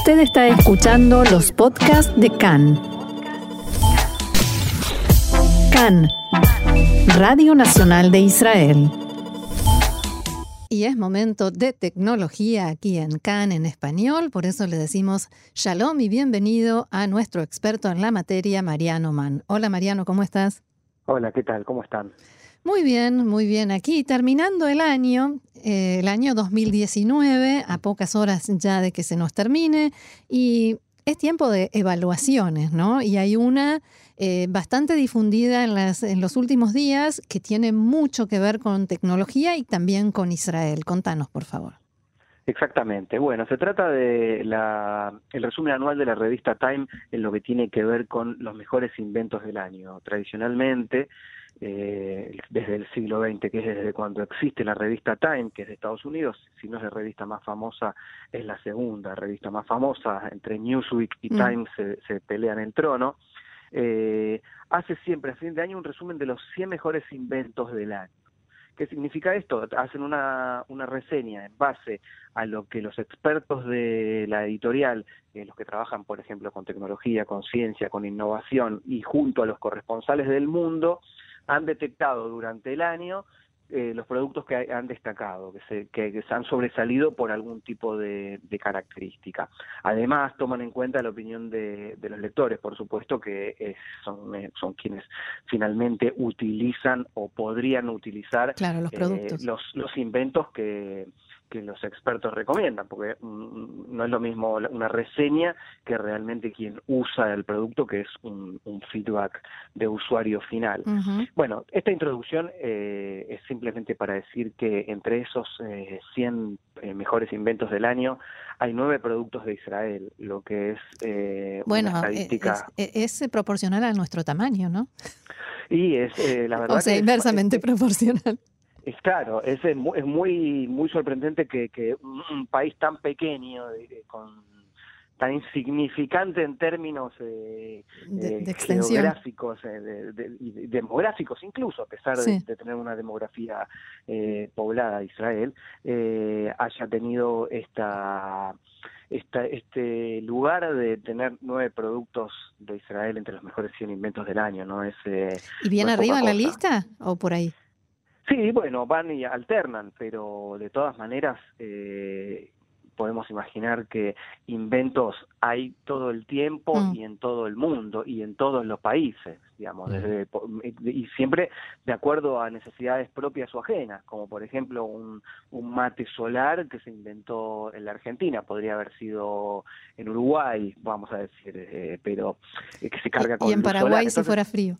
Usted está escuchando los podcasts de CAN. CAN, Radio Nacional de Israel. Y es momento de tecnología aquí en CAN en español, por eso le decimos shalom y bienvenido a nuestro experto en la materia, Mariano Mann. Hola Mariano, ¿cómo estás? Hola, ¿qué tal? ¿Cómo están? Muy bien, muy bien. Aquí terminando el año, eh, el año 2019, a pocas horas ya de que se nos termine, y es tiempo de evaluaciones, ¿no? Y hay una eh, bastante difundida en, las, en los últimos días que tiene mucho que ver con tecnología y también con Israel. Contanos, por favor. Exactamente. Bueno, se trata de la, el resumen anual de la revista Time en lo que tiene que ver con los mejores inventos del año. Tradicionalmente, eh, desde el siglo XX, que es desde cuando existe la revista Time, que es de Estados Unidos, si no es la revista más famosa, es la segunda revista más famosa, entre Newsweek y mm. Time se, se, pelean el trono, eh, hace siempre a fin de año un resumen de los 100 mejores inventos del año. ¿Qué significa esto? Hacen una, una reseña en base a lo que los expertos de la editorial, eh, los que trabajan, por ejemplo, con tecnología, con ciencia, con innovación y junto a los corresponsales del mundo, han detectado durante el año eh, los productos que han destacado, que se, que, se han sobresalido por algún tipo de, característica. Además, toman en cuenta la opinión de, los lectores, por supuesto, que son, eh, son quienes finalmente utilizan o podrían utilizar los, eh, los, los inventos que, que los expertos recomiendan, porque mm, no es lo mismo una reseña que realmente quien usa el producto, que es un, feedback de usuario final. Bueno, esta introducción eh, es simplemente para decir que entre esos 100 eh, eh, mejores inventos del año hay nueve productos de Israel, lo que es bueno, una estadística... Es, es, proporcional a nuestro tamaño, ¿no? Y es, la verdad... O sea, inversamente proporcional. Es claro, es, es muy muy sorprendente que, que un, país tan pequeño, con tan insignificante en términos eh, de, eh, geográficos eh, y demográficos incluso, a pesar de, tener una demografía poblada Israel, haya tenido esta, esta, este lugar de tener nueve productos de Israel entre los mejores 100 inventos del año, ¿no? Es, ¿Y bien arriba en la lista o por ahí? Sí, bueno, van y alternan, pero de todas maneras eh, podemos imaginar que inventos hay todo el tiempo mm. y en todo el mundo y en todos los países, digamos, desde, y siempre de acuerdo a necesidades propias o ajenas, como por ejemplo un, un mate solar que se inventó en la Argentina, podría haber sido en Uruguay, vamos a decir, eh, pero eh, que se carga con Y en Paraguay si fuera frío.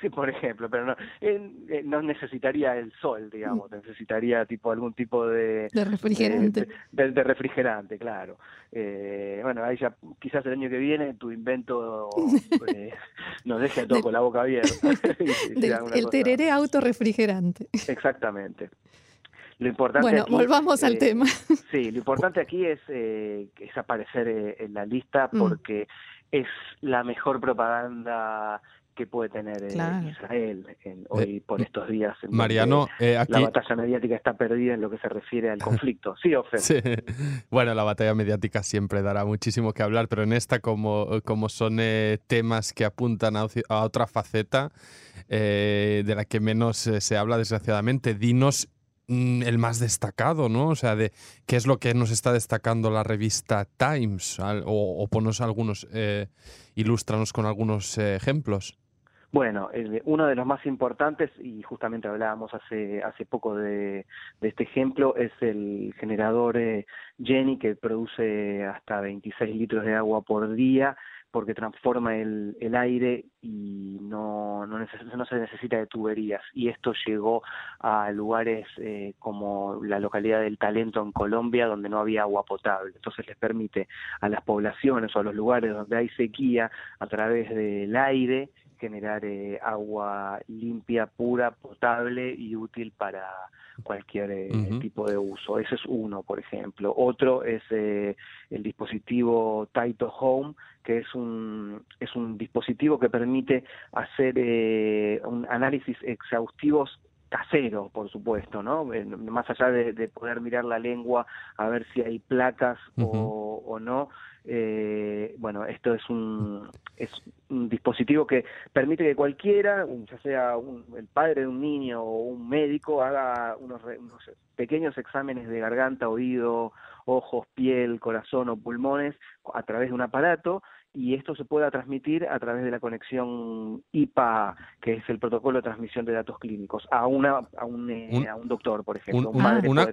Sí, por ejemplo, pero no, eh, no necesitaría el sol, digamos, mm. necesitaría tipo algún tipo de... De refrigerante. De, refrigerante, claro. Eh, bueno, ahí ya quizás el año que viene tu invento eh, nos deje a todos con la boca abierta. el tereré autorrefrigerante. Exactamente. Lo importante bueno, volvamos al tema. Sí, lo importante aquí es, es aparecer en la lista mm. porque es la mejor propaganda que puede tener eh, Israel en, hoy por estos días. En Mariano, eh, la batalla mediática está perdida en lo que se refiere al conflicto. Sí, Ofer. Sí. Bueno, la batalla mediática siempre dará muchísimo que hablar, pero en esta, como, como son eh, temas que apuntan a, otra faceta de la que menos se habla, desgraciadamente, dinos mm, el más destacado, ¿no? O sea, de qué es lo que nos está destacando la revista Times, o, o ponos algunos, eh, ilústranos con algunos ejemplos. Bueno, uno de los más importantes, y justamente hablábamos hace, hace poco de, este ejemplo, es el generador eh, Jenny, que produce hasta 26 litros de agua por día, porque transforma el, el aire y no, no, no, se necesita de tuberías. Y esto llegó a lugares eh, como la localidad del Talento en Colombia, donde no había agua potable. Entonces les permite a las poblaciones o a los lugares donde hay sequía, a través del aire, generar eh, agua limpia, pura, potable y útil para cualquier eh, tipo de uso. Ese es uno, por ejemplo. Otro es eh, el dispositivo Taito Home, que es un, es un dispositivo que permite hacer un análisis exhaustivos casero, por supuesto, ¿no? Más allá de, poder mirar la lengua a ver si hay placas o, o, no, eh, bueno, esto es un, es un dispositivo que permite que cualquiera, ya sea el padre de un niño o un médico, haga unos, unos pequeños exámenes de garganta, oído, ojos, piel, corazón o pulmones a través de un aparato y esto se pueda transmitir a través de la conexión IPA, que es el protocolo de transmisión de datos clínicos, a una a un, eh, a un doctor, por ejemplo. una, una,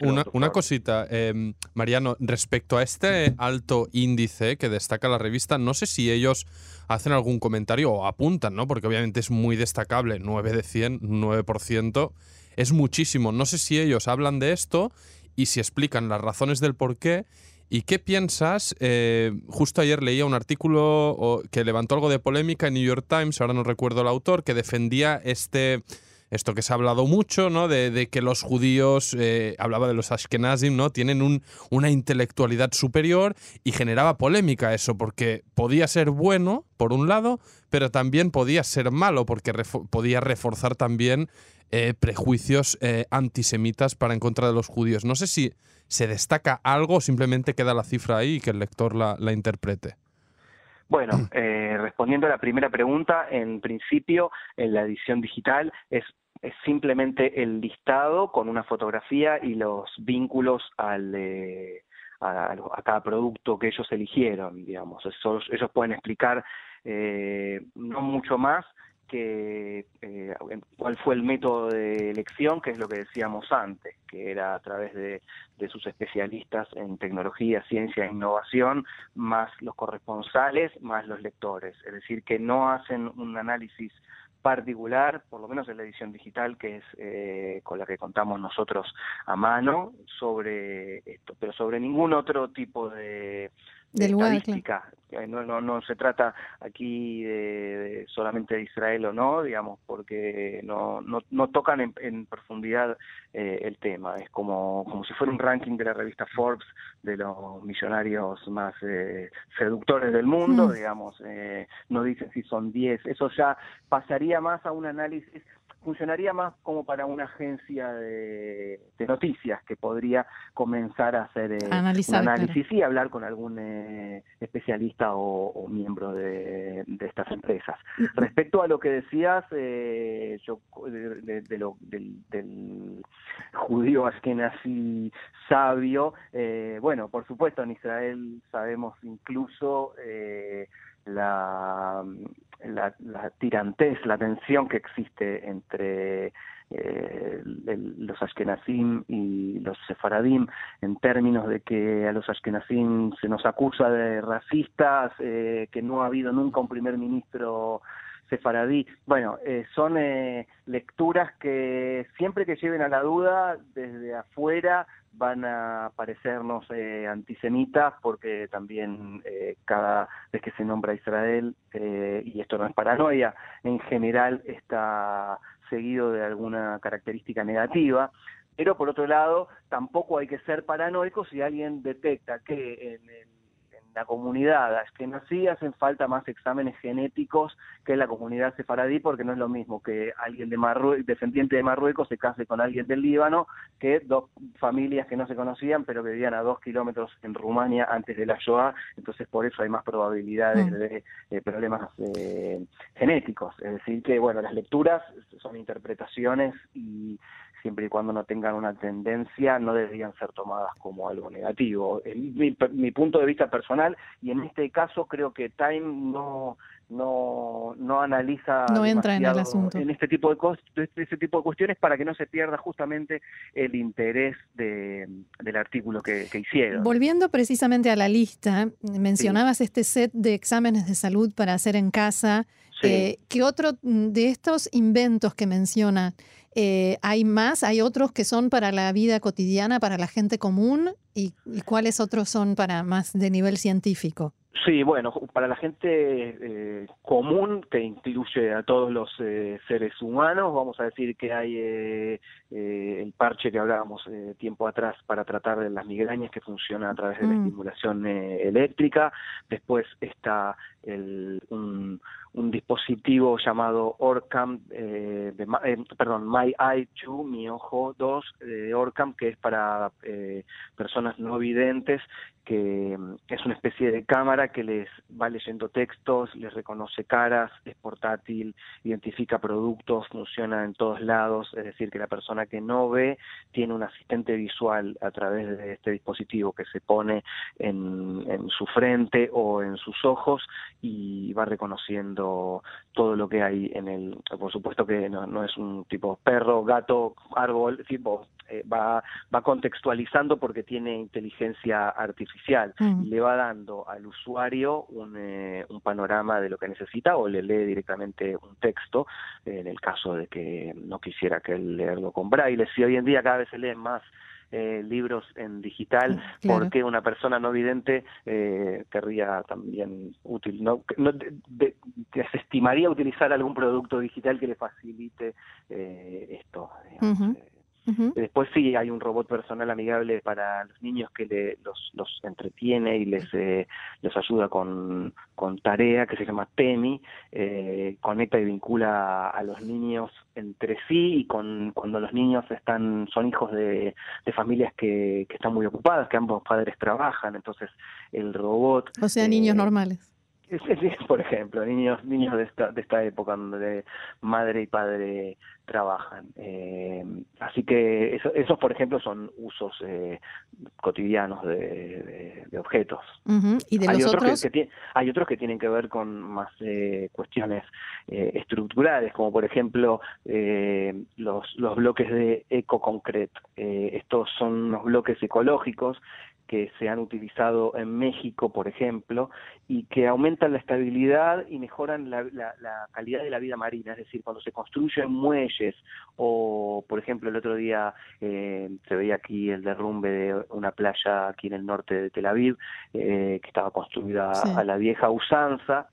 una, una, cosita, eh, Mariano, respecto a este alto índice que destaca la revista, no sé si ellos hacen algún comentario o apuntan, ¿no? Porque obviamente es muy destacable, 9 de 100, 9%, es muchísimo. No sé si ellos hablan de esto y si explican las razones del por qué ¿Y qué piensas? Eh, justo ayer leía un artículo que levantó algo de polémica en New York Times, ahora no recuerdo el autor, que defendía este esto que se ha hablado mucho, ¿no? De, que los judíos, eh, hablaba de los Ashkenazim, ¿no? Tienen un, una intelectualidad superior y generaba polémica eso, porque podía ser bueno, por un lado, pero también podía ser malo, porque podía reforzar también eh, prejuicios antisemitas para en contra de los judíos. No sé si ¿Se destaca algo o simplemente queda la cifra ahí y que el lector la, interprete? Bueno, eh, respondiendo a la primera pregunta, en principio, en la edición digital es, simplemente el listado con una fotografía y los vínculos al, a, cada producto que ellos eligieron, digamos. ellos pueden explicar eh, no mucho más que eh, cuál fue el método de elección, que es lo que decíamos antes, que era a través de, sus especialistas en tecnología, ciencia e innovación, más los corresponsales, más los lectores. Es decir, que no hacen un análisis particular, por lo menos en la edición digital, que es eh, con la que contamos nosotros a mano, sobre esto, pero sobre ningún otro tipo de, del estadística. No, no, no se trata aquí de, solamente de Israel o no, digamos, porque no, no, no tocan en, profundidad eh, el tema. Es como, como si fuera un ranking de la revista Forbes de los millonarios más eh, seductores del mundo, mm. digamos. no dicen si son 10. Eso ya pasaría más a un análisis funcionaría más como para una agencia de, noticias que podría comenzar a hacer eh, un análisis y hablar con algún eh, especialista o, miembro de, estas empresas. Mm. Respecto a lo que decías eh, yo, de, lo, del, del judío así sabio, bueno, por supuesto en Israel sabemos incluso la la, la tirantez, la tensión que existe entre eh, los Ashkenazim y los Sefaradim en términos de que a los Ashkenazim se nos acusa de racistas, eh, que no ha habido nunca un primer ministro sefaradí. Bueno, eh, son lecturas que siempre que lleven a la duda, desde afuera, van a parecernos eh, antisemitas porque también eh, cada vez que se nombra Israel, eh, y esto no es paranoia, en general está seguido de alguna característica negativa, pero por otro lado tampoco hay que ser paranoico si alguien detecta que en el la comunidad askenazí hacen falta más exámenes genéticos que la comunidad sefaradí porque no es lo mismo que alguien de Marruecos, descendiente de Marruecos se case con alguien del Líbano que dos familias que no se conocían pero que vivían a dos kilómetros en Rumania antes de la Shoah, entonces por eso hay más probabilidades mm. de, problemas eh, genéticos. Es decir que, bueno, las lecturas son interpretaciones y siempre y cuando no tengan una tendencia, no deberían ser tomadas como algo negativo. mi, mi, punto de vista personal, y en este caso creo que Time no no no analiza no entra en el asunto. en este tipo de este tipo de cuestiones para que no se pierda justamente el interés de, del artículo que, hicieron. Volviendo precisamente a la lista mencionabas este set de exámenes de salud para hacer en casa. Eh, ¿Qué otro de estos inventos que menciona eh, hay más, hay otros que son para la vida cotidiana, para la gente común, y, cuáles otros son para más de nivel científico. Sí, bueno, para la gente eh, común, que incluye a todos los eh, seres humanos, vamos a decir que hay el parche que hablábamos tiempo atrás para tratar de las migrañas que funciona a través de la mm. estimulación eléctrica. Después está el, un, un dispositivo llamado Orcam, eh, eh, perdón, My Eye 2, mi ojo 2 de Orcam, que es para personas no videntes que es una especie de cámara que les va leyendo textos, les reconoce caras, es portátil, identifica productos, funciona en todos lados, es decir, que la persona que no ve tiene un asistente visual a través de este dispositivo que se pone en su frente o en sus ojos y va reconociendo todo lo que hay en el, por supuesto que no, no es un tipo perro, gato, árbol, tipo, eh, va, va contextualizando porque tiene inteligencia artificial mm. y le va dando al usuario un, eh, un, panorama de lo que necesita o le lee directamente un texto en el caso de que no quisiera que él leerlo con braille. Si hoy en día cada vez se leen más eh, libros en digital, porque una persona no vidente eh, querría también útil, no, no desestimaría utilizar algún producto digital que le facilite eh, esto. Después sí hay un robot personal amigable para los niños que le, los, los entretiene y les, eh, les ayuda con, con tarea que se llama Temi, eh, conecta y vincula a los niños entre sí y con cuando los niños están son hijos de, de familias que, que están muy ocupadas, que ambos padres trabajan, entonces el robot... O sea, niños eh, normales. Por ejemplo, niños niños de esta, de esta época donde madre y padre trabajan. Eh, así que eso, esos, por ejemplo, son usos eh, cotidianos de, objetos. ¿Y de hay, otros Que, hay otros que tienen que ver con más eh, cuestiones estructurales, como por ejemplo los, los bloques de ecoconcret. estos son unos bloques ecológicos que se han utilizado en México, por ejemplo, y que aumentan la estabilidad y mejoran la, calidad de la vida marina. Es decir, cuando se construyen muelles o, por ejemplo, el otro día eh, se veía aquí el derrumbe de una playa aquí en el norte de Tel Aviv, eh, que estaba construida a la vieja usanza,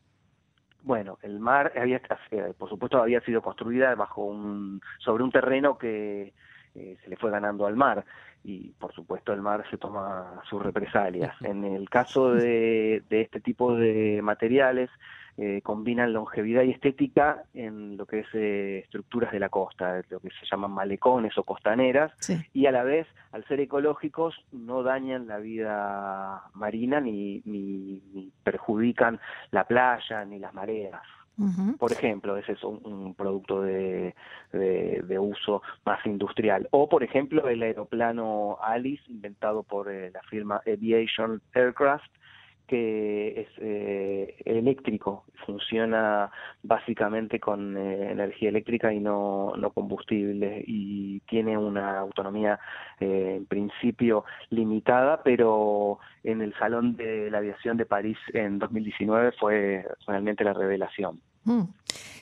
bueno, el mar había, eh, por supuesto, había sido construida bajo un, sobre un terreno que se le fue ganando al mar. Y por supuesto el mar se toma sus represalias. En el caso de, este tipo de materiales, eh, combinan longevidad y estética en lo que es eh, estructuras de la costa, lo que se llaman malecones o costaneras, y a la vez, al ser ecológicos, no dañan la vida marina ni, ni perjudican la playa ni las mareas. Por ejemplo, ese es un, producto de, de, uso más industrial. O, por ejemplo, el aeroplano Alice, inventado por eh, la firma Aviation Aircraft, que es eh, eléctrico, funciona básicamente con eh, energía eléctrica y no, no combustible y tiene una autonomía eh, en principio limitada, pero en el Salón de la Aviación de París en 2019 fue realmente la revelación. Mm.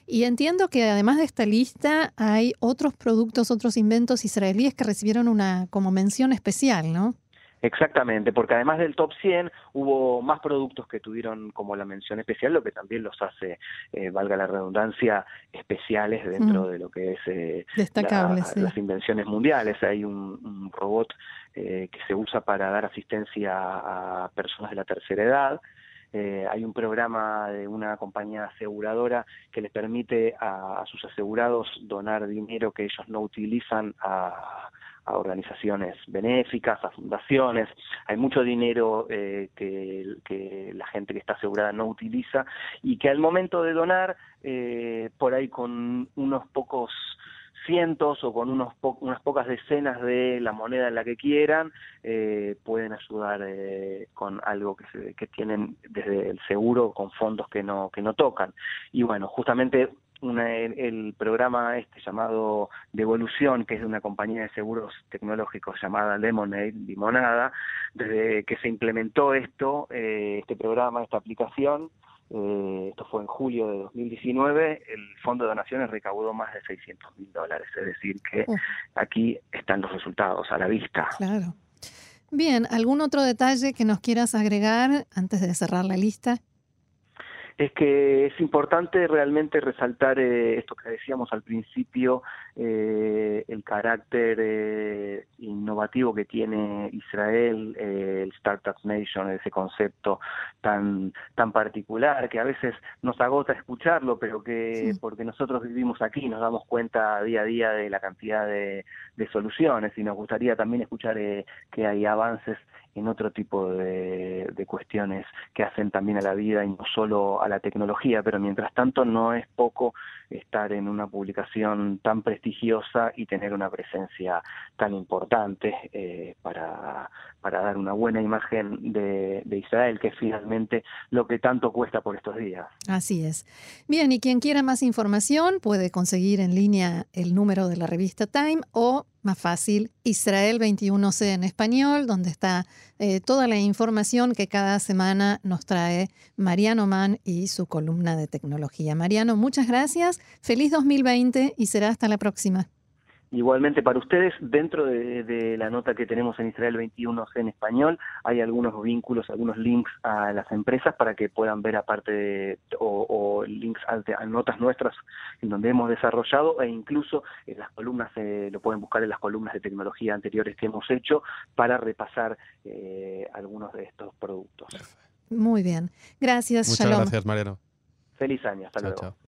Y entiendo que además de esta lista hay otros productos, otros inventos israelíes que recibieron una como mención especial, ¿no? Exactamente, porque además del top 100 hubo más productos que tuvieron como la mención especial, lo que también los hace, eh, valga la redundancia, especiales dentro mm. de lo que es eh, las invenciones mundiales. Hay un, robot eh, que se usa para dar asistencia a personas de la tercera edad. hay un programa de una compañía aseguradora que les permite a, sus asegurados donar dinero que ellos no utilizan a, a organizaciones benéficas, a fundaciones. Hay mucho dinero eh, que, la gente que está asegurada no utiliza y que al momento de donar, eh, por ahí con unos pocos cientos o con unos unas pocas decenas de la moneda en la que quieran, eh, pueden ayudar con algo que, que tienen desde el seguro con fondos que no, que no tocan. Y bueno, justamente el, programa este llamado Devolución, que es de una compañía de seguros tecnológicos llamada Lemonade, Limonada, desde que se implementó esto, eh, este programa, esta aplicación, eh, esto fue en julio de 2019, el Fondo de Donaciones recaudó más de 600 mil dólares, es decir, que aquí están los resultados a la vista. Claro. Bien, ¿algún otro detalle que nos quieras agregar antes de cerrar la lista? Es que es importante realmente resaltar eh, esto que decíamos al principio, eh, el carácter eh, innovativo que tiene Israel, el Startup Nation, ese concepto tan, tan particular que a veces nos agota escucharlo, pero que porque nosotros vivimos aquí nos damos cuenta día a día de la cantidad de, de soluciones y nos gustaría también escuchar que hay avances en otro tipo de, de, cuestiones que hacen también a la vida y no solo a la tecnología, pero mientras tanto no es poco estar en una publicación tan prestigiosa y tener una presencia tan importante eh, para, para dar una buena imagen de, de Israel, que es finalmente lo que tanto cuesta por estos días. Así es. Bien, y quien quiera más información puede conseguir en línea el número de la revista Time o más fácil, Israel 21C en español, donde está eh, toda la información que cada semana nos trae Mariano Mann y su columna de tecnología. Mariano, muchas gracias, feliz 2020 y será hasta la próxima. Igualmente para ustedes, dentro de, la nota que tenemos en Israel 21 en español, hay algunos vínculos, algunos links a las empresas para que puedan ver aparte de, o, links a, notas nuestras en donde hemos desarrollado e incluso en las columnas, eh, lo pueden buscar en las columnas de tecnología anteriores que hemos hecho para repasar eh, algunos de estos productos. Muy bien. Gracias. Muchas gracias, Mariano. Feliz año. Hasta luego.